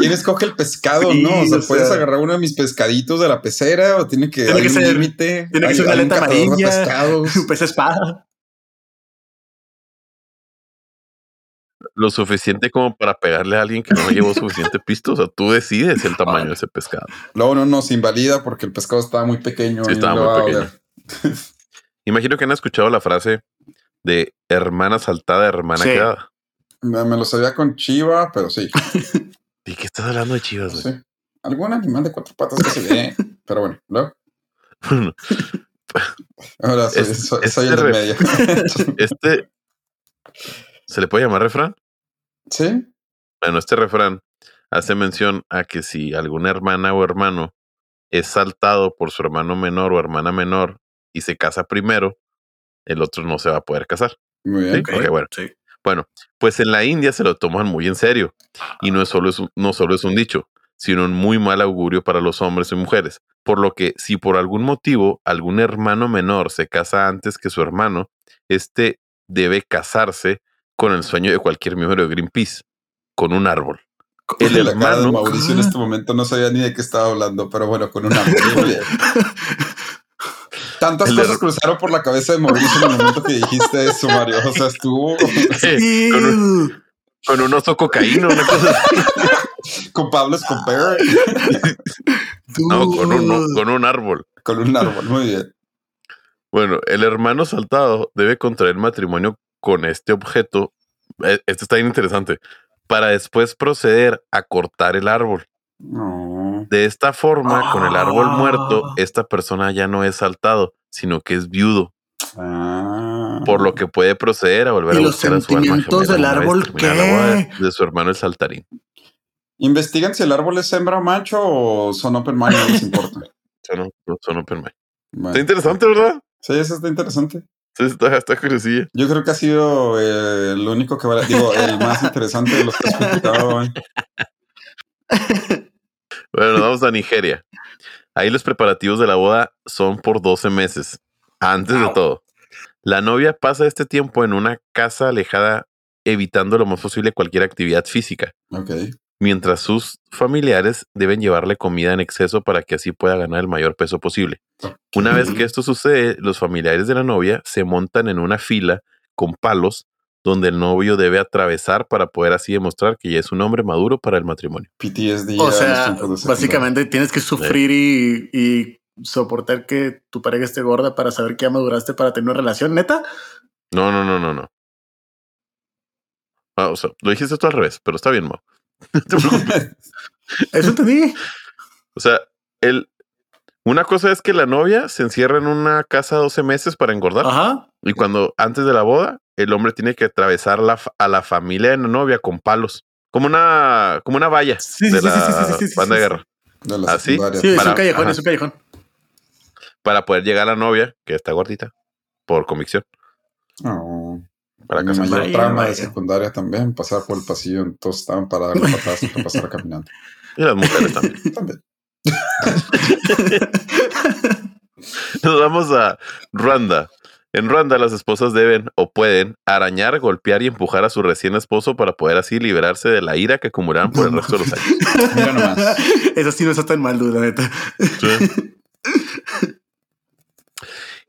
¿Quién escoge el pescado? Sí, no, o sea, o puedes sea- agarrar uno de mis pescaditos de la pecera o tiene que Tiene que un ser- límite. Tiene que hay- ser una un aleta amarilla, un pez espada. Lo suficiente como para pegarle a alguien que no llevó suficiente pisto. O sea, tú decides el tamaño de ese pescado. Luego no nos invalida porque el pescado estaba muy pequeño. Sí, estaba muy pequeño. Imagino que han escuchado la frase de hermana saltada, hermana Sí. quedada. Me, me lo sabía con chiva, pero sí. ¿Y qué estás hablando de chivas, güey? sí. Algún animal de cuatro patas que se ve. Pero bueno, luego. Bueno, Ahora soy, Es- soy- es soy el del re- medio. Este. ¿Se le puede llamar refrán? ¿Sí? Bueno, este refrán hace mención a que si alguna hermana o hermano es saltado por su hermano menor o hermana menor y se casa primero, el otro no se va a poder casar. Muy bien. Sí. Ok, bueno. Sí. Bueno, pues en la India se lo toman muy en serio y no, es solo es un- no solo es un dicho, sino un muy mal augurio para los hombres y mujeres. Por lo que si por algún motivo algún hermano menor se casa antes que su hermano, este debe casarse con el sueño de cualquier miembro de Greenpeace, con un árbol. El la cara de hermano- Mauricio en este momento no sabía ni de qué estaba hablando, pero bueno, con muy bien. Tantas El cosas cruzaron por la cabeza de Mauricio en el momento que dijiste eso, Mario. O sea, estuvo con, un, con un oso cocaíno, una cosa así. con Pablo Escobar No, con un, con un árbol. con un árbol. Muy bien. Bueno, el hermano saltado debe contraer matrimonio con este objeto. eh, Esto está bien interesante. Para después proceder a cortar el árbol. No. De esta forma, con el árbol Ah. muerto, esta persona ya no es saltado, sino que es viudo, Ah. por lo que puede proceder a volver ¿Y a los buscar a su alma gemela del árbol la qué? de su hermano el saltarín. ¿Investigan si el árbol es hembra o macho o son open mind? No les importa. Son, son open mind. Bueno. Está interesante, ¿verdad? Sí, eso está interesante. Sí, está, está curiosilla. Yo creo que ha sido eh, el único que vale, digo, el más interesante de los que has publicado hoy. Bueno, nos vamos a Nigeria. Ahí los preparativos de la boda son por 12 meses. Antes de todo, la novia pasa este tiempo en una casa alejada, evitando lo más posible cualquier actividad física, mientras sus familiares deben llevarle comida en exceso para que así pueda ganar el mayor peso posible. Una vez que esto sucede, los familiares de la novia se montan en una fila con palos donde el novio debe atravesar para poder así demostrar que ya es un hombre maduro para el matrimonio. PTSD. O sea, básicamente tienes que sufrir y, y soportar que tu pareja esté gorda para saber que ya maduraste para tener una relación, neta. No, no, no, no, no. Ah, o sea, lo dijiste tú al revés, pero está bien, Mau. No te preocupes. Eso entendí. o sea, el, una cosa es que la novia se encierra en una casa 12 meses para engordar. Ajá. Y cuando antes de la boda, el hombre tiene que atravesar la, a la familia de la novia con palos. Como una, como una valla Sí, de sí, la sí, sí, sí, sí, sí, banda de guerra. De la ¿Ah, sí? es Para- un callejón, ajá. es un callejón. Para poder llegar a la novia, que está gordita, por convicción. No. Para casarse. mayor Vaya, trama de secundaria también, pasar por el pasillo, todos estaban para darle patadas para pasar caminando. Y las mujeres también. También. Nos vamos a Ruanda. En Ruanda las esposas deben o pueden arañar, golpear y empujar a su recién esposo para poder así liberarse de la ira que acumularon por el resto de los años. Mira nomás. Eso sí no está tan mal, duda, neta. Sí.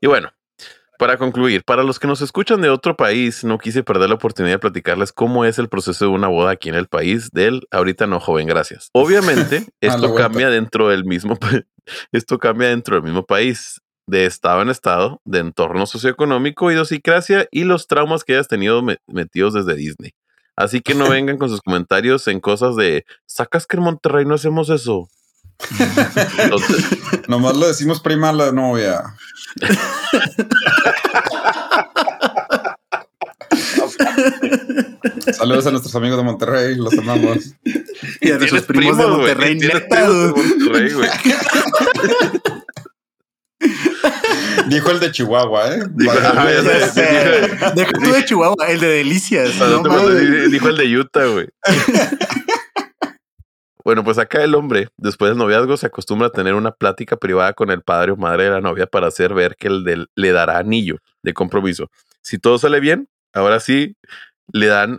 Y bueno, para concluir, para los que nos escuchan de otro país, no quise perder la oportunidad de platicarles cómo es el proceso de una boda aquí en el país del ahorita no joven, gracias. Obviamente, la esto cambia dentro del mismo pa- esto cambia dentro del mismo país, de estado en estado, de entorno socioeconómico, idiosincrasia y los traumas que hayas tenido me- metidos desde Disney. Así que no vengan con sus comentarios en cosas de sacas que en Monterrey no hacemos eso. Entonces, Nomás le decimos prima a la novia. Saludos a nuestros amigos de Monterrey, los amamos. Y a nuestros primos de Monterrey, tienes neta. primos de dude. Monterrey, güey. Dijo el de Chihuahua, ¿eh? Tú de Chihuahua, el de Delicias. No no Dijo el de Utah, güey. Bueno, pues acá el hombre, después del noviazgo, se acostumbra a tener una plática privada con el padre o madre de la novia para hacer ver que el del- le dará anillo de compromiso. Si todo sale bien, ahora sí le dan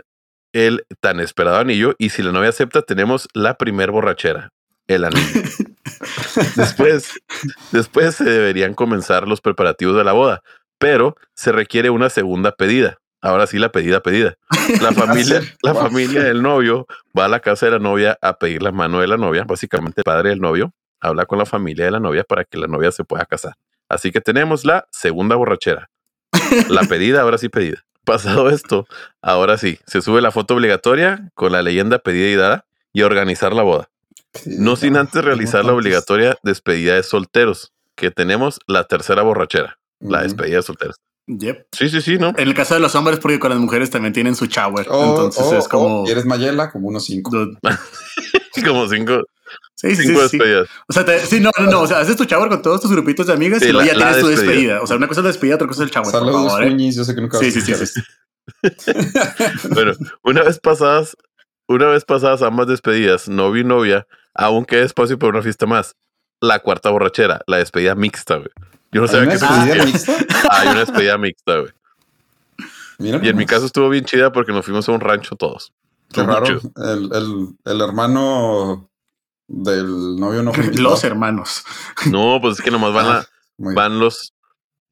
el tan esperado anillo y si la novia acepta, tenemos la primer borrachera, el anillo. después, después se deberían comenzar los preparativos de la boda, pero se requiere una segunda pedida. Ahora sí, la pedida, pedida. La familia, la familia del novio va a la casa de la novia a pedir la mano de la novia. Básicamente, el padre del novio habla con la familia de la novia para que la novia se pueda casar. Así que tenemos la segunda borrachera. La pedida, ahora sí pedida. Pasado esto, ahora sí, se sube la foto obligatoria con la leyenda pedida y dada y organizar la boda. No sin antes realizar la obligatoria despedida de solteros. que tenemos la tercera borrachera, la despedida de solteros. Yep. Sí, sí, sí, ¿no? En el caso de los hombres, porque con las mujeres también tienen su shower. O, entonces es como. o, y eres Mayela, como unos cinco. Como cinco, Sí, sí, cinco sí, sí. despedidas. O sea, te- sí, no, no, no. O sea, haces tu shower con todos tus grupitos de amigas Sí, y luego la- ya tienes tu despedida. despedida. O sea, una cosa es la despedida, otra cosa es el shower. Saludos, favor, ¿eh? Yo sé que nunca Sí, sí, sí, sí. Bueno, una vez pasadas, una vez pasadas ambas despedidas, novio y novia, aún queda espacio para una fiesta más. La cuarta borrachera, la despedida mixta, güey. Yo no ¿Hay sabía una que eso despedida existía. mixta? Hay una despedida mixta, güey. Mira Y en mi caso estuvo bien chida porque nos fuimos a un rancho todos. Qué raro. El, el, el hermano del novio no fue. Los hermanos. No, pues es que nomás van, la- Muy van los.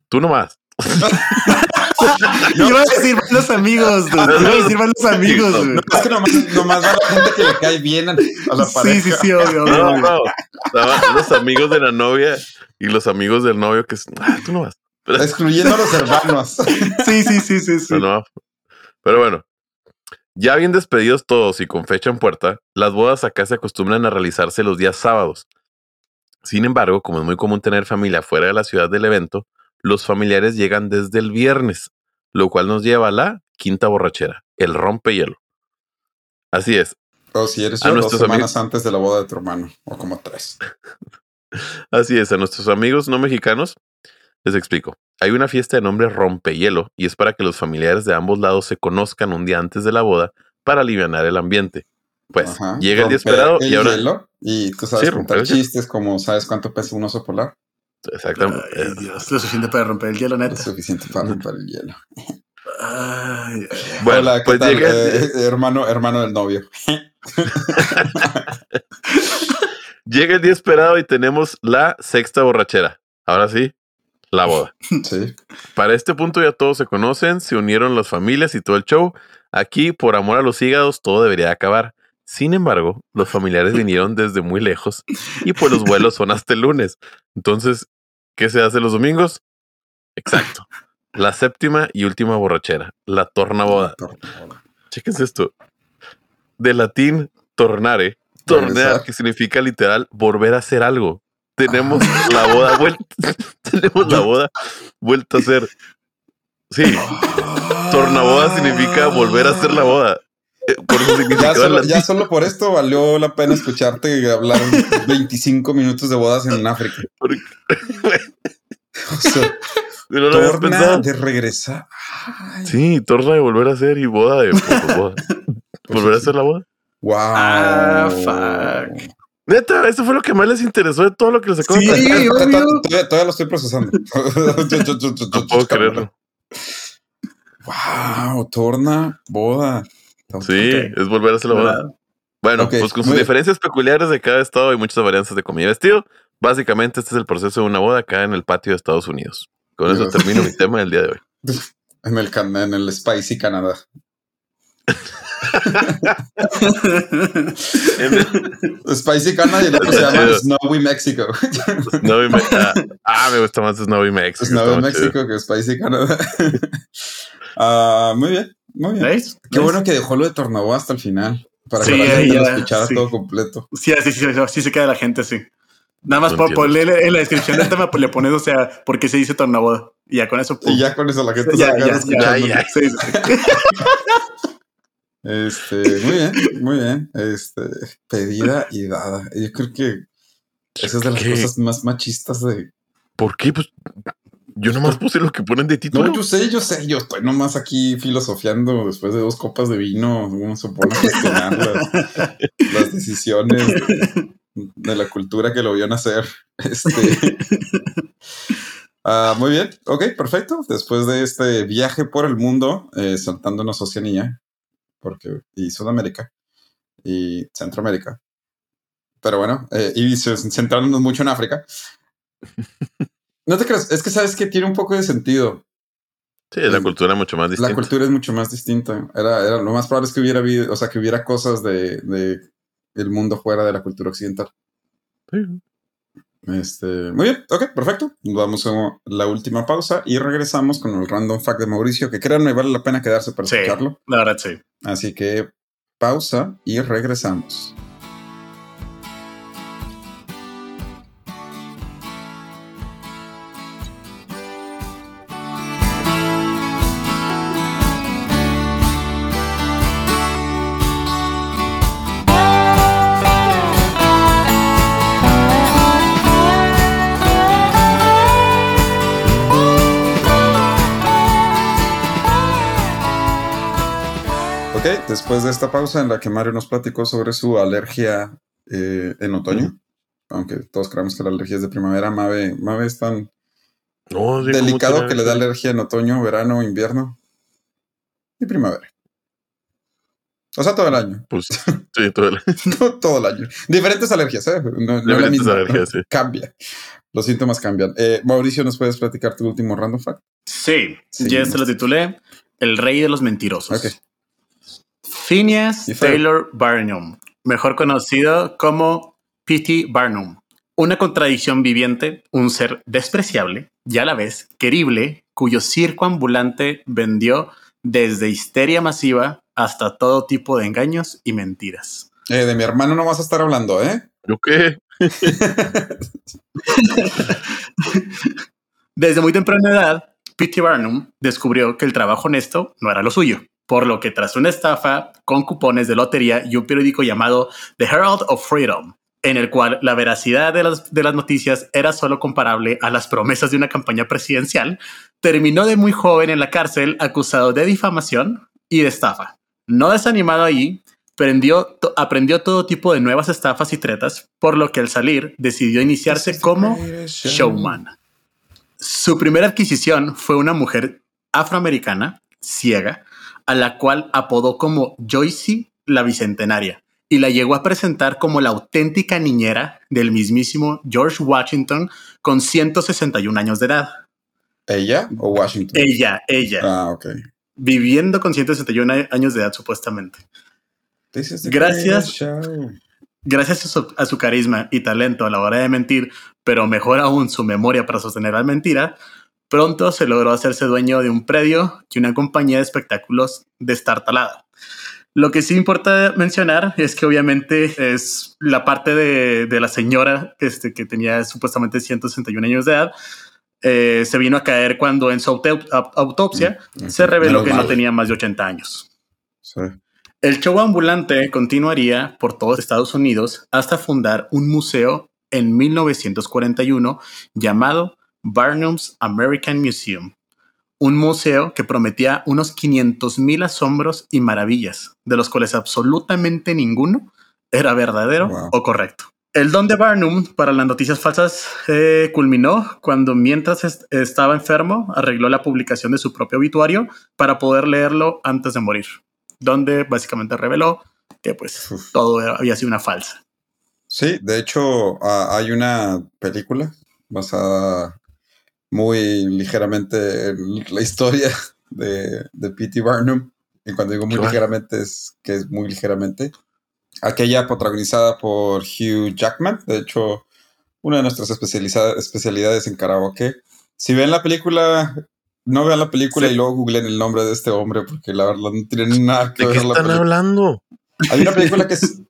Tú nomás. Iba a decir van los amigos, dude. Iba a decir van los amigos, güey. No, es que nomás, nomás va la gente que le cae bien a, a la pareja. Sí, sí, sí, obvio, obvio. No, no. Los amigos de la novia y los amigos del novio que es. Ah, tú nomás. Pero, Excluyendo a los hermanos. Sí, sí, sí, sí, sí. no, no. Pero bueno. Ya bien despedidos todos y con fecha en puerta, las bodas acá se acostumbran a realizarse los días sábados. Sin embargo, como es muy común tener familia fuera de la ciudad del evento, los familiares llegan desde el viernes, lo cual nos lleva a la quinta borrachera, el rompehielo. Así es, O si eres yo, dos semanas antes de la boda de tu hermano. O como tres. Así es, a nuestros amigos no mexicanos les explico. Hay una fiesta de nombre Rompehielo y es para que los familiares de ambos lados se conozcan un día antes de la boda para aliviar el ambiente. Pues Ajá. llega el día esperado y ahora hielo, y tú sabes Sí, contar chistes como sabes cuánto pesa un oso polar. Exactamente Ay, Dios, lo suficiente para romper el hielo, Lo neta. suficiente para romper el hielo. Ay, ay. bueno, Hola, ¿qué pues tal? llega, Eh, hermano, hermano del novio. llega el día esperado y tenemos la sexta borrachera. Ahora sí, la boda. Sí. Para este punto ya todos se conocen, se unieron las familias y todo el show. Aquí, por amor a los hígados, todo debería acabar. Sin embargo, los familiares vinieron desde muy lejos y pues los vuelos son hasta el lunes. Entonces, ¿qué se hace los domingos? Exacto. La séptima y última borrachera, la tornaboda. Chéquense esto. De latín, tornare, tornear, que significa literal volver a hacer algo. Tenemos la boda vuelta. Tenemos la boda vuelta a hacer. Sí, tornaboda significa volver a hacer la boda. Por Ya solo, latín. ya solo por esto valió la pena escucharte hablar 25 minutos de bodas en África. Porque- O sea, no lo habías torna de regresar. Ay, Sí, torna de volver a hacer y boda de pues, boda. volver a hacer la boda. Wow. Ah, fuck. Neta, eso fue lo que más les interesó de todo lo que les acabo de Sí, contar. obvio. Todavía, todavía lo estoy procesando. No puedo creerlo. Wow, torna, boda. Sí, es volver a hacer la boda. Bueno, pues con sus bien. diferencias peculiares de cada estado y muchas variantes de comida y vestido, básicamente este es el proceso de una boda acá en el patio de Estados Unidos. Con eso termino mi tema del día de hoy. En el, en el Spicy Canadá. Spicy Canadá y el otro se llama. Snowy Mexico. Snowy Me- ah, ah, me gusta más Snowy Mexico. Snowy chido. Mexico que Spicy Canadá. Ah, muy bien, muy bien. ¿Veis? Qué ¿Ves? bueno que dejó lo de Tornaboda hasta el final. Para Sí, que la gente lo escuchara sí. todo completo. Sí, así, sí, sí, sí se queda la gente, sí. Nada más No por ponerle en la descripción del tema, pues le pones, o sea, por qué se dice tornaboda. Y ya con eso, pum. Y ya con eso la gente ya, se ya, ya. Sí, sí. Este, muy bien, muy bien. Este, pedida y dada. Yo creo que esa es de las ¿Qué? cosas más machistas de. ¿Por qué? Pues yo nomás puse lo que ponen de título. No, yo sé, yo sé, yo estoy nomás aquí filosofiando después de dos copas de vino. Uno se pone a cuestionar las, las decisiones de, de la cultura que lo vio nacer. Este. ah, muy bien, ok, perfecto. Después de este viaje por el mundo, eh, saltándonos Oceanía, porque, y Sudamérica, y Centroamérica. Pero bueno, eh, y centrándonos mucho en África. No te creas, es que sabes que tiene un poco de sentido. Sí, la cultura mucho más La distinta. cultura es mucho más distinta. Era, era lo más probable es que hubiera habido, o sea, que hubiera cosas de, de el mundo fuera de la cultura occidental. Sí. Este, muy bien, ok, perfecto. Vamos a la última pausa y regresamos con el random fact de Mauricio, que créanme, vale la pena quedarse para Sí. escucharlo. La verdad, sí. Así que pausa y regresamos. Después de esta pausa en la que Mario nos platicó sobre su alergia eh, en otoño, aunque todos creemos que la alergia es de primavera, Mave, Mave es tan No, sí, ¿cómo delicado que le da alergia en otoño, verano, invierno y primavera. O sea, todo el año. Pues sí, todo el- No todo el año. Diferentes alergias, ¿eh? No, no es la Diferentes misma, alergias, ¿no? sí. Cambia. Los síntomas cambian. Eh, Mauricio, ¿nos puedes platicar tu último random fact? Sí, Sí, ya se lo titulé El Rey de los Mentirosos. Ok. Phineas Taylor Barnum, mejor conocido como P.T. Barnum. Una contradicción viviente, un ser despreciable y a la vez querible, cuyo circo ambulante vendió desde histeria masiva hasta todo tipo de engaños y mentiras. Eh, de mi hermano no vas a estar hablando, ¿eh? ¿Yo qué? Desde muy temprana edad, P.T. Barnum descubrió que el trabajo honesto no era lo suyo, por lo que tras una estafa con cupones de lotería y un periódico llamado The Herald of Freedom, en el cual la veracidad de las, de las noticias era solo comparable a las promesas de una campaña presidencial, terminó de muy joven en la cárcel acusado de difamación y de estafa. No desanimado allí, aprendió, to- aprendió todo tipo de nuevas estafas y tretas, por lo que al salir decidió iniciarse como showman. Su primera adquisición fue una mujer afroamericana, ciega, a la cual apodó como Joyce la Bicentenaria y la llegó a presentar como la auténtica niñera del mismísimo George Washington con 161 años de edad. ¿Ella o Washington? Ella, ella, Ah, ok. viviendo con 161 años de edad supuestamente. Gracias. Gracias a su, a su carisma y talento a la hora de mentir, pero mejor aún su memoria para sostener la mentira, pronto se logró hacerse dueño de un predio y una compañía de espectáculos destartalada. Lo que sí importa mencionar es que obviamente es la parte de, de la señora este, que tenía supuestamente 161 años de edad. eh, se vino a caer cuando en su auto- au- autopsia Mm, se reveló que no tenía más de 80 años. Sí. El show ambulante continuaría por todos Estados Unidos hasta fundar un museo en 1941 llamado Barnum's American Museum. Un museo que prometía unos 500 mil asombros y maravillas, de los cuales absolutamente ninguno era verdadero Wow. o correcto. El don de Barnum para las noticias falsas eh, culminó cuando mientras est- estaba enfermo arregló la publicación de su propio obituario para poder leerlo antes de morir, donde básicamente reveló que pues Uf. todo había sido una falsa. Sí, de hecho, ah, hay una película basada muy ligeramente en la historia de, de P.T. Barnum. Y cuando digo muy ligeramente es que es muy ligeramente. Aquella protagonizada por Hugh Jackman. De hecho, una de nuestras especialidades en karaoke. Si ven la película, no vean la película Sí. y luego googleen el nombre de este hombre porque la verdad no tiene nada que ¿De ver qué la están película. hablando? Hay una película que es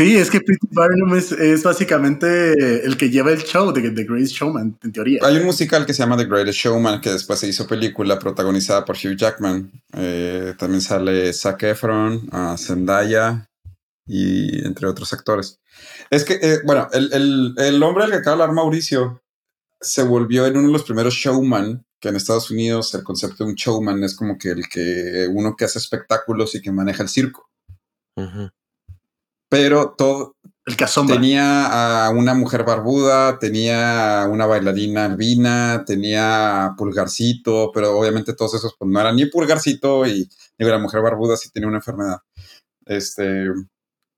Sí, es que P.T. Barnum es, es básicamente el que lleva el show de The Greatest Showman, en teoría. Hay un musical que se llama The Greatest Showman, que después se hizo película protagonizada por Hugh Jackman. Eh, también sale Zac Efron, ah, Zendaya y entre otros actores. Es que, eh, bueno, el, el- el hombre al que acaba de hablar Mauricio se volvió en uno de los primeros showman, que en Estados Unidos el concepto de un showman es como que el que uno que hace espectáculos y que maneja el circo. Pero todo, El. Tenía a una mujer barbuda, tenía a una bailarina albina, tenía a Pulgarcito, pero obviamente todos esos pues, no eran ni Pulgarcito y ni la mujer barbuda si tenía una enfermedad. Este,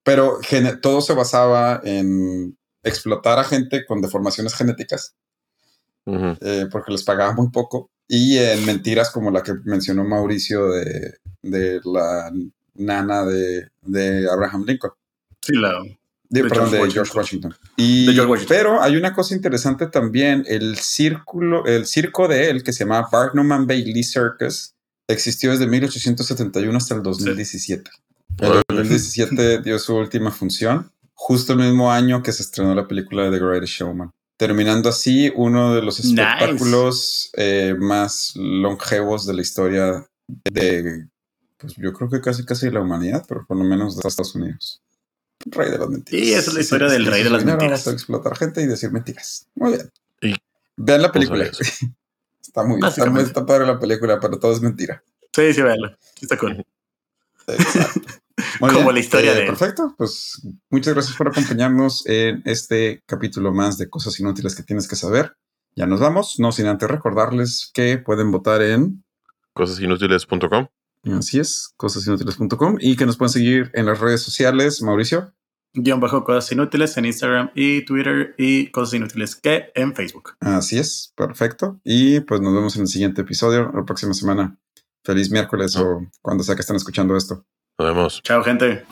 pero todo se basaba en explotar a gente con deformaciones genéticas, eh, porque les pagaba muy poco, y en mentiras como la que mencionó Mauricio de, de la nana de, de Abraham Lincoln. Sí, la, De, De perdón, George de George Washington. Y, De George Washington. Pero hay una cosa interesante también, el círculo, el circo de él, que se llama Barnum and Bailey Circus, existió desde 1871 hasta el 2017. En el Órale. 2017 dio su última función, justo el mismo año que se estrenó la película de The Greatest Showman. Terminando así uno de los Nice. espectáculos eh, más longevos de la historia de, pues yo creo que casi casi de la humanidad, pero por lo menos de Estados Unidos. Rey de las mentiras. Sí, esa es la historia del rey de las dinero, mentiras. Vamos a explotar gente y decir mentiras. Muy bien. Y- Vean la película. está muy está, muy- está padre la película, pero todo es mentira. Sí, sí, véanlo. Está cool. Exacto. Como bien, la historia eh, de. Perfecto, pues muchas gracias por acompañarnos en este capítulo más de cosas inútiles que tienes que saber. Ya nos vamos, no sin antes recordarles que pueden votar en, Cosasinútiles.com. así es, cosasinútiles.com y que nos pueden seguir en las redes sociales. Mauricio, Guión bajo cosas inútiles en Instagram y Twitter y cosas inútiles que en Facebook. así es, perfecto. Y pues nos vemos en el siguiente episodio, la próxima semana. Feliz miércoles o cuando sea que estén escuchando esto. Nos vemos. Chao, gente.